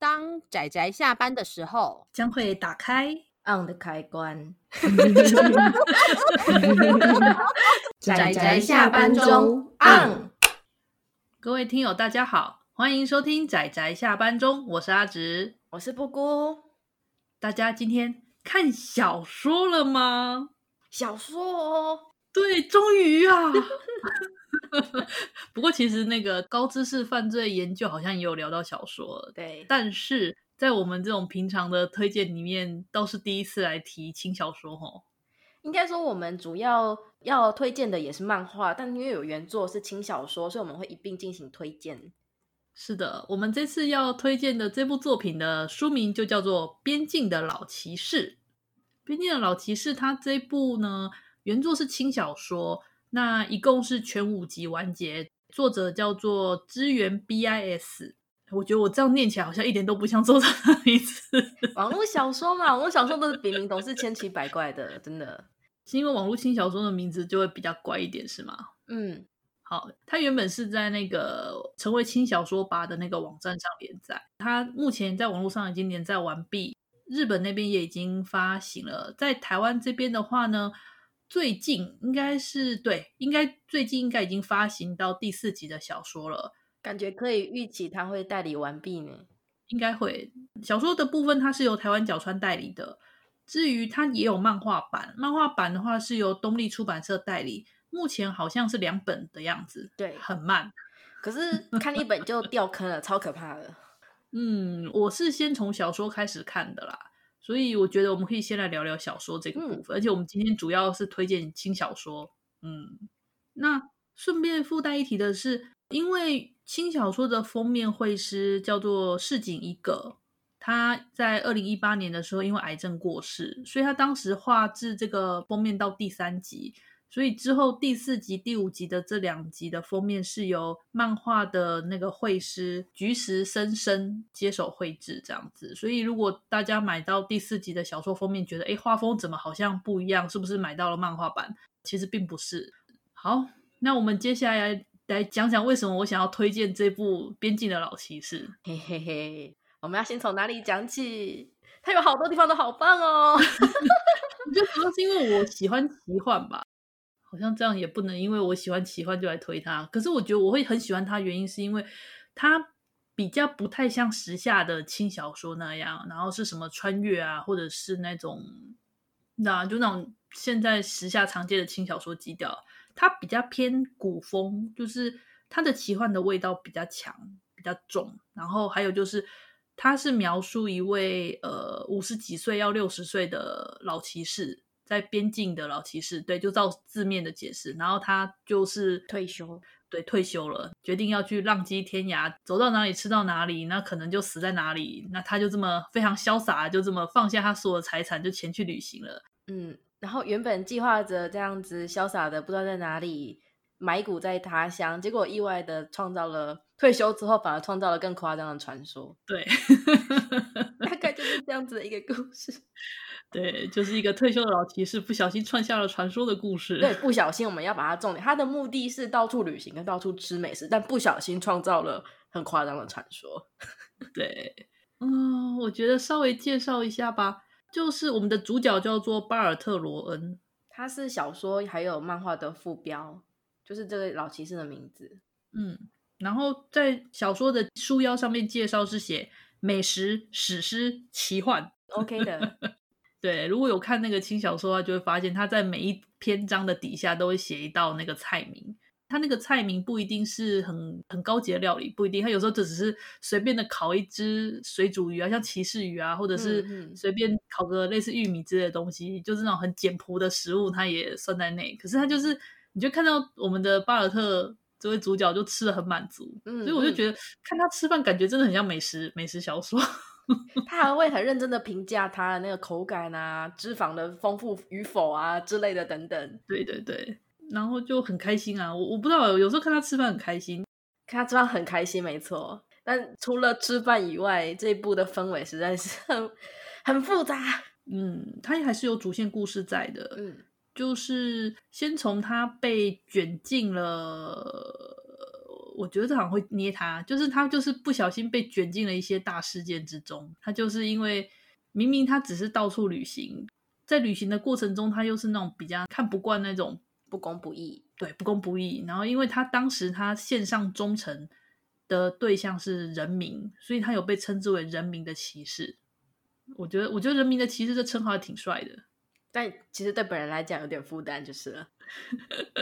当仔仔下班的时候，将会打开 on 的开关。仔仔下班中 on。各位听友，大家好，欢迎收听仔仔下班中，我是阿直，我是布姑。大家今天看小说了吗？小说哦，对，终于啊。不过，其实那个高知识犯罪研究好像也有聊到小说，对。但是在我们这种平常的推荐里面，倒是第一次来提轻小说哦。应该说，我们主要要推荐的也是漫画，但因为有原作是轻小说，所以我们会一并进行推荐。是的，我们这次要推荐的这部作品的书名就叫做《边境的老骑士》。《边境的老骑士》它这部呢，原作是轻小说。那一共是全五集完结，作者叫做支援 BIS。我觉得我这样念起来好像一点都不像作者的名字。网络小说嘛，网络小说都是笔名总是千奇百怪的，真的是因为网络轻小说的名字就会比较怪一点，是吗？嗯，好，他原本是在那个成为轻小说吧的那个网站上连载，他目前在网络上已经连载完毕，日本那边也已经发行了，在台湾这边的话呢。最近应该是对，应该最近应该已经发行到第四集的小说了，感觉可以预期它会代理完毕呢。应该会，小说的部分它是由台湾角川代理的，至于它也有漫画版，漫画版的话是由东立出版社代理，目前好像是两本的样子，对，很慢，可是看一本就掉坑了，超可怕的。嗯，我是先从小说开始看的啦。所以我觉得我们可以先来聊聊小说这个部分，嗯、而且我们今天主要是推荐轻小说。嗯，那顺便附带一提的是，因为轻小说的封面绘师叫做市井一个，他在二零一八年的时候因为癌症过世，所以他当时画制这个封面到第三集。所以之后第四集、第五集的这两集的封面是由漫画的那个绘师菊池伸生接手绘制这样子。所以如果大家买到第四集的小说封面，觉得诶画风怎么好像不一样，是不是买到了漫画版？其实并不是。好，那我们接下来来讲讲为什么我想要推荐这部《边境的老骑士》。嘿嘿嘿，我们要先从哪里讲起？它有好多地方都好棒哦。我觉得主要是因为我喜欢奇幻吧。好像这样也不能，因为我喜欢奇幻就来推它。可是我觉得我会很喜欢它，原因是因为它比较不太像时下的轻小说那样，然后是什么穿越啊，或者是那种那就那种现在时下常见的轻小说基调。它比较偏古风，就是它的奇幻的味道比较强，比较重。然后还有就是，它是描述一位呃五十几岁要六十岁的老骑士。在边境的老骑士，对，就照字面的解释，然后他就是退休，对，退休了，决定要去浪迹天涯，走到哪里吃到哪里，那可能就死在哪里。那他就这么非常潇洒，就这么放下他所有的财产，就前去旅行了。嗯，然后原本计划着这样子潇洒的，不知道在哪里埋骨在他乡，结果意外的创造了退休之后反而创造了更夸张的传说。对，大概就是这样子的一个故事。对，就是一个退休的老骑士不小心创下了传说的故事。对，不小心我们要把它重点，他的目的是到处旅行跟到处吃美食，但不小心创造了很夸张的传说。对，嗯，我觉得稍微介绍一下吧，就是我们的主角叫做巴尔特罗恩，他是小说还有漫画的副标，就是这个老骑士的名字。嗯，然后在小说的书腰上面介绍是写美食、史诗、奇幻，OK 的。对，如果有看那个轻小说的话，就会发现他在每一篇章的底下都会写一道那个菜名。他那个菜名不一定是很很高级的料理，不一定。他有时候就只是随便的烤一只水煮鱼啊，像骑士鱼啊，或者是随便烤个类似玉米之类的东西，嗯嗯，就是那种很简朴的食物，他也算在内。可是他就是，你就看到我们的巴尔特这位主角就吃的很满足，所以我就觉得看他吃饭，感觉真的很像美食美食小说。他还会很认真的评价他的那个口感啊、脂肪的丰富与否啊之类的等等。对对对，然后就很开心啊！我我不知道，有时候看他吃饭很开心，看他吃饭很开心，没错。但除了吃饭以外，这一部的氛围实在是很很复杂。嗯，他还是有主线故事在的。嗯，就是先从他被卷进了我觉得这好像会捏他，就是他就是不小心被卷进了一些大事件之中。他就是因为明明他只是到处旅行，在旅行的过程中，他又是那种比较看不惯那种不公不义，对，不公不义。然后因为他当时他献上忠诚的对象是人民，所以他有被称之为人民的骑士。我觉得，我觉得人民的骑士这称号还挺帅的。但其实对本人来讲有点负担，就是了，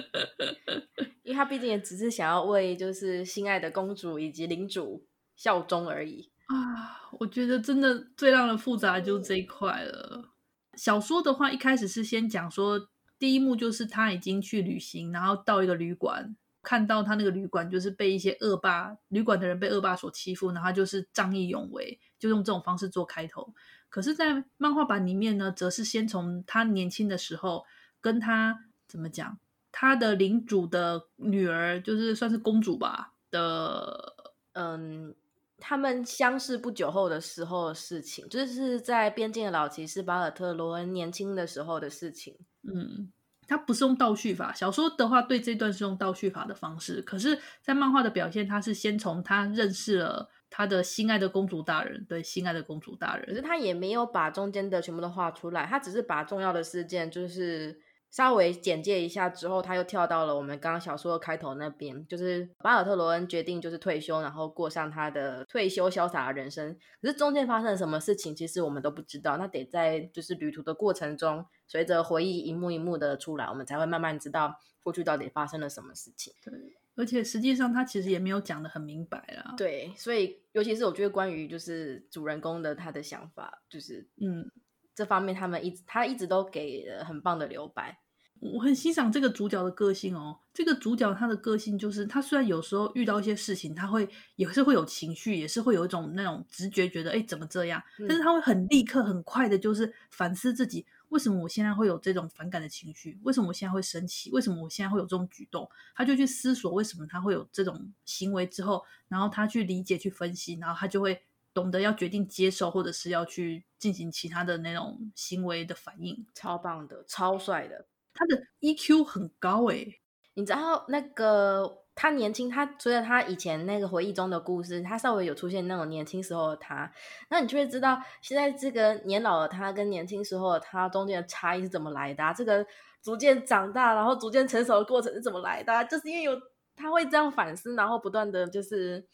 因为他毕竟也只是想要为就是心爱的公主以及领主效忠而已啊。我觉得真的最让人复杂的就是这一块了。小说的话，一开始是先讲说，第一幕就是他已经去旅行，然后到一个旅馆，看到他那个旅馆就是被一些恶霸旅馆的人被恶霸所欺负，然后就是仗义勇为，就用这种方式做开头。可是，在漫画版里面呢，则是先从他年轻的时候，跟他怎么讲，他的领主的女儿，就是算是公主吧的，嗯，他们相识不久后的时候的事情，就是在边境的老骑士巴尔特罗恩年轻的时候的事情。嗯，他不是用倒叙法，小说的话对这段是用倒叙法的方式，可是，在漫画的表现，他是先从他认识了。他的心爱的公主大人，对，心爱的公主大人，可是他也没有把中间的全部都画出来，他只是把重要的事件就是稍微简介一下之后，他又跳到了我们刚刚小说的开头那边，就是巴尔特罗恩决定就是退休，然后过上他的退休潇洒的人生。可是中间发生了什么事情，其实我们都不知道，那得在就是旅途的过程中，随着回忆一幕一幕的出来，我们才会慢慢知道过去到底发生了什么事情。对。而且实际上，他其实也没有讲的很明白啦。对，所以尤其是我觉得关于就是主人公的他的想法，就是嗯，这方面他们一直他一直都给了很棒的留白。我很欣赏这个主角的个性哦。这个主角他的个性就是，他虽然有时候遇到一些事情，他会也是会有情绪，也是会有一种那种直觉，觉得哎怎么这样，但是他会很立刻很快的，就是反思自己。为什么我现在会有这种反感的情绪？为什么我现在会生气？为什么我现在会有这种举动？他就去思索为什么他会有这种行为之后，然后他去理解、去分析，然后他就会懂得要决定接受，或者是要去进行其他的那种行为的反应。超棒的，超帅的，他的 EQ 很高诶，你知道那个。他年轻，他随着他以前那个回忆中的故事，他稍微有出现那种年轻时候的他，那你就会知道现在这个年老的他跟年轻时候的他中间的差异是怎么来的啊。这个逐渐长大，然后逐渐成熟的过程是怎么来的啊？就是因为有他会这样反思，然后不断的就是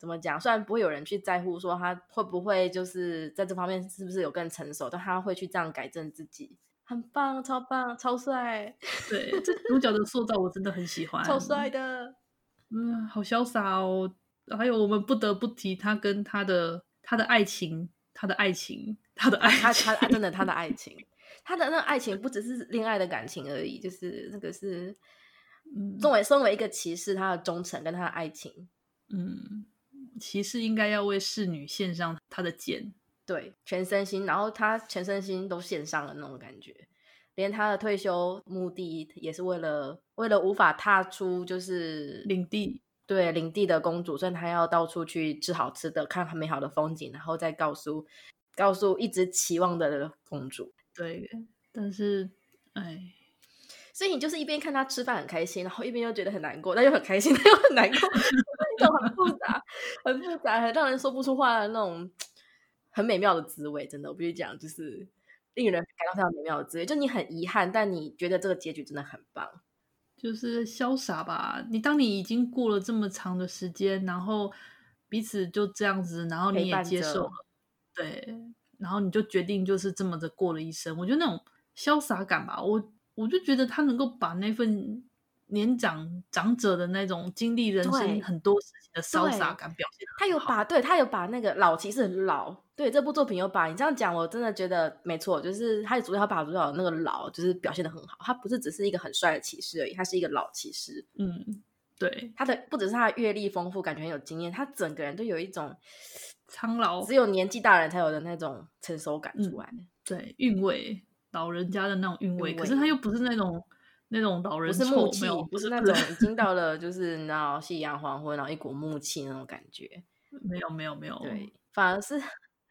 怎么讲，虽然不会有人去在乎说他会不会就是在这方面是不是有更成熟，但他会去这样改正自己。很棒，超棒，超帅。对，这主角的塑造我真的很喜欢，超帅的。嗯，好潇洒哦！还有，我们不得不提他跟他的他的爱情，他的爱情，他的爱情，他他真的他的爱情，他的那个爱情不只是恋爱的感情而已，就是那个是，嗯，作为身为一个骑士，他的忠诚跟他的爱情，嗯，骑士应该要为侍女献上他的剑，对，全身心，然后他全身心都献上了那种感觉。连他的退休目的也是为了为了无法踏出就是领地，对领地的公主，所以他要到处去吃好吃的，看很美好的风景，然后再告诉告诉一直期望的公主。对，但是哎，所以你就是一边看他吃饭很开心，然后一边又觉得很难过，但又很开心，但又很难过，那种很复杂、很复杂、很让人说不出话的那种很美妙的滋味。真的，我必须讲，就是。令人感到非常美妙的滋味，就你很遗憾，但你觉得这个结局真的很棒，就是潇洒吧。你当你已经过了这么长的时间，然后彼此就这样子，然后你也接受了，对，然后你就决定就是这么的过了一生。我觉得那种潇洒感吧，我我就觉得他能够把那份。年长长者的那种经历人生很多事情的潇洒感表现，他有把对他有把那个老骑士很老，对这部作品有把你这样讲，我真的觉得没错，就是他主要把主角那个老就是表现的很好，他不是只是一个很帅的骑士而已，他是一个老骑士，嗯，对，他的不只是他的阅历丰富，感觉很有经验，他整个人都有一种苍老，只有年纪大人才有的那种成熟感出来，嗯、对，韵味，老人家的那种韵味，可是他又不是那种。那种老人不是木气，不是那种已经 到了就是你知道夕阳黄昏，然后一股木气那种感觉。没有没有没有，对，反而是 很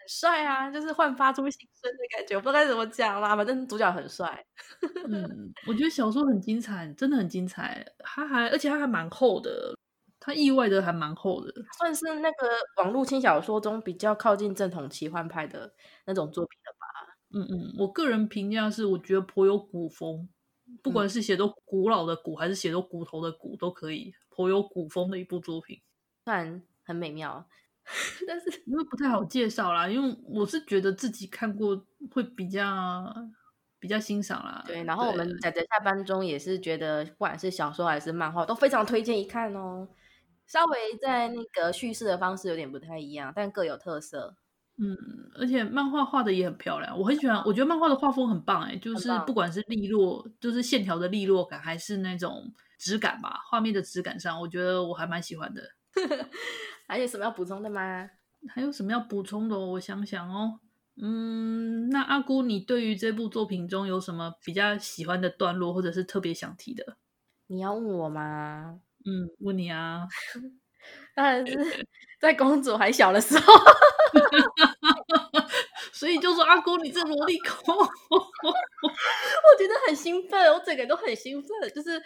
帅啊，就是焕发出新生的感觉。我不知道该怎么讲啦，反正主角很帅。嗯，我觉得小说很精彩，真的很精彩。他还而且他还蛮厚的，它意外的还蛮厚的，算是那个网络轻小说中比较靠近正统奇幻派的那种作品了吧。嗯嗯，我个人评价是，我觉得颇有古风，不管是写作古老的古，还是写作骨头的骨，都可以，颇有古风的一部作品，虽然很美妙，但是因为不太好介绍啦，因为我是觉得自己看过会比较比较欣赏啦。对，然后我们仔仔下班中也是觉得，不管是小说还是漫画，都非常推荐一看哦。稍微在那个叙事的方式有点不太一样，但各有特色。嗯，而且漫画画的也很漂亮，我很喜欢。我觉得漫画的画风很棒，哎，就是不管是利落，就是线条的利落感，还是那种质感吧，画面的质感上，我觉得我还蛮喜欢的。还有什么要补充的吗？还有什么要补充的哦？我想想哦，嗯，那阿姑，你对于这部作品中有什么比较喜欢的段落，或者是特别想提的？你要问我吗？嗯，问你啊，当然是在公主还小的时候。所以就说阿公，你这萝莉控，我觉得很兴奋，我整个都很兴奋，就是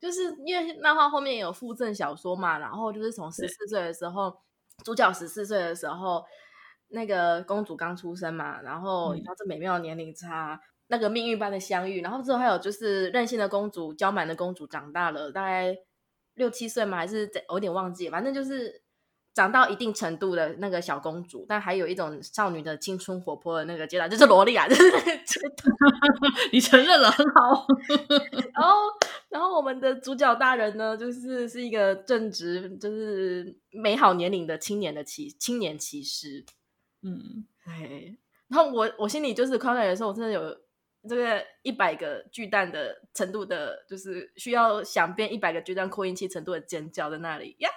就是因为漫画后面有附赠小说嘛，然后就是从十四岁的时候，主角十四岁的时候，那个公主刚出生嘛，然后他这美妙的年龄差，那个命运般的相遇，然后之后还有就是任性的公主，娇蛮的公主长大了，大概六七岁嘛，还是我有点忘记，反正就是。长到一定程度的那个小公主，但还有一种少女的青春活泼的那个阶段，就是萝莉啊，就是 你承认了，很好。然后，然后我们的主角大人呢，就是是一个正值就是美好年龄的青年的骑青年骑士。嗯，哎，然后我我心里就是看到的时候，我真的有这个一百个巨蛋的程度的，就是需要想变一百个巨蛋扩音器程度的尖叫在那里呀。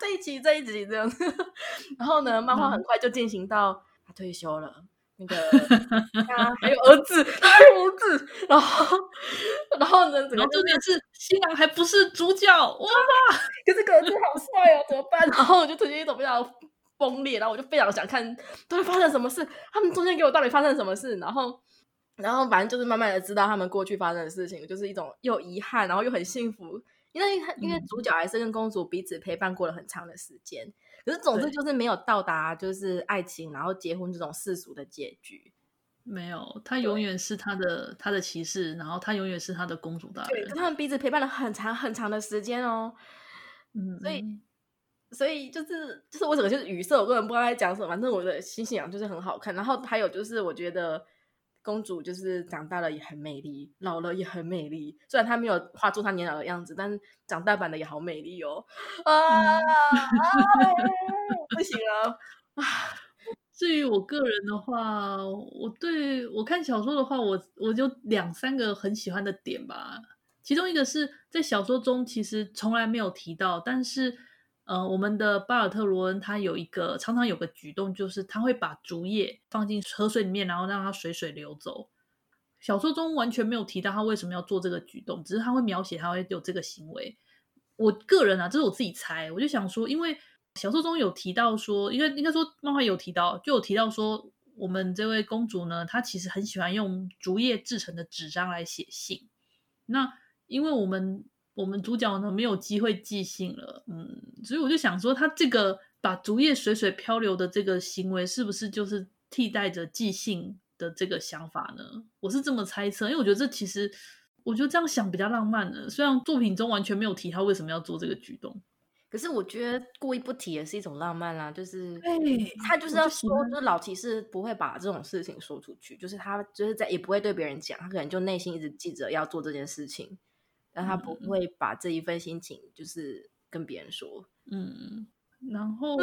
这一集这一集这样子，然后呢，漫画很快就进行到他退休了，那个 他还有儿子，他还有儿子，然后然后呢，然后重点是新郎还不是主角，哇！可是这个儿子好帅哦，怎么办？然后我就出现一种非常崩裂，然后我就非常想看到底发生什么事，他们中间给我到底发生什么事，然后然后反正就是慢慢的知道他们过去发生的事情，就是一种又遗憾，然后又很幸福。因为因为主角还是跟公主彼此陪伴过了很长的时间，嗯、可是总之就是没有到达就是爱情然后结婚这种世俗的结局。没有，他永远是他的他的骑士，然后他永远是他的公主大人。对，他们彼此陪伴了很长很长的时间哦。嗯，所以所以就是就是我整个就是语塞，我根本不知道在讲什么。反正我的新信仰就是很好看，然后还有就是我觉得。公主就是长大了也很美丽，老了也很美丽。虽然她没有画出她年老的样子，但长大版的也好美丽哦。啊，不行了。至于我个人的话，我对我看小说的话，我我就两三个很喜欢的点吧。其中一个是在小说中其实从来没有提到，但是。呃，我们的巴尔特罗恩他有一个常常有个举动，就是他会把竹叶放进河水里面，然后让它水水流走。小说中完全没有提到他为什么要做这个举动，只是他会描写他会有这个行为。我个人啊，这是我自己猜，我就想说，因为小说中有提到说，应该应该说漫画有提到，就有提到说，我们这位公主呢，她其实很喜欢用竹叶制成的纸张来写信。那因为我们。我们主角呢，没有机会寄信了，嗯，所以我就想说，他这个把竹叶水水漂流的这个行为，是不是就是替代着寄信的这个想法呢？我是这么猜测，因为我觉得这其实，我觉得这样想比较浪漫的。虽然作品中完全没有提他为什么要做这个举动，可是我觉得故意不提也是一种浪漫啦，就是他就是要说，就是老骑士不会把这种事情说出去，就是他就是在也不会对别人讲，他可能就内心一直记着要做这件事情。但他不会把这一份心情就是跟别人说，嗯，然后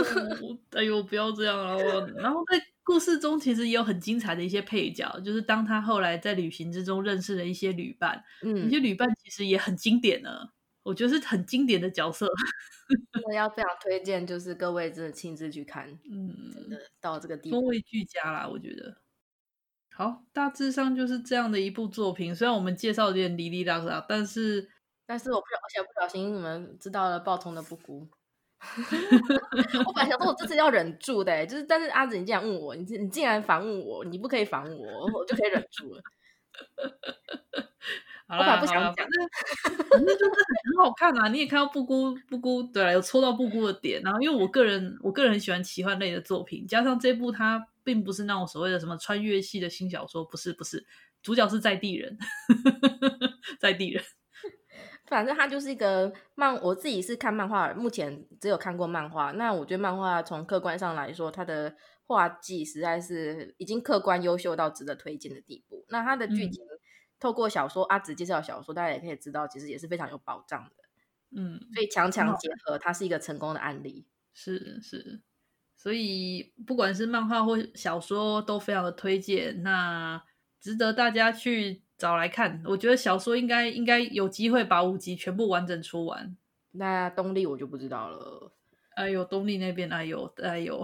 哎呦，不要这样啊！我然后在故事中其实也有很精彩的一些配角，就是当他后来在旅行之中认识了一些旅伴，嗯，一些旅伴其实也很经典呢，我觉得是很经典的角色，我要非常推荐，就是各位真的亲自去看，嗯，真的到这个地方，风味俱佳啦，我觉得。好，大致上就是这样的一部作品。虽然我们介绍有点哩哩啦啦，但是，但是我不小，而且不小心你们知道了报童的不孤。我本来想说，我这次要忍住的，就是，但是阿紫，你竟然问我，你你竟然反问我，你不可以反问我，我就可以忍住了。好啦，不想讲，反正反正就是很好看啊！你也看到布姑布姑，对啊，有戳到布姑的点。然后，因为我个人我个人很喜欢奇幻类的作品，加上这部它并不是那种所谓的什么穿越系的新小说，不是不是，主角是在地人，在地人。反正它就是一个漫，我自己是看漫画，目前只有看过漫画。那我觉得漫画从客观上来说，它的画技实在是已经客观优秀到值得推荐的地步。那它的剧情。嗯透过小说阿紫介绍小说，大家也可以知道，其实也是非常有保障的。嗯，所以强强结合，它是一个成功的案例。是是，所以不管是漫画或小说，都非常的推荐，那值得大家去找来看。我觉得小说应该应该有机会把五集全部完整出完。那东立我就不知道了。哎呦，东立那边哎呦哎呦，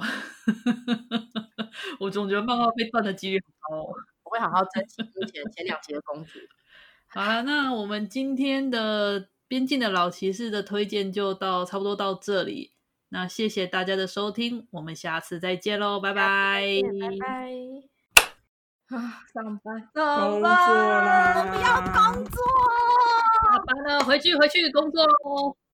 我总觉得漫画被断的几率很高我。会好好珍惜目前前两集的公主。好了，那我们今天的边境的老骑士的推荐就到差不多到这里。那谢谢大家的收听，我们下次再见喽，拜拜，拜拜。啊，上班，上班，我不要工作，下班了，回去回去工作喽。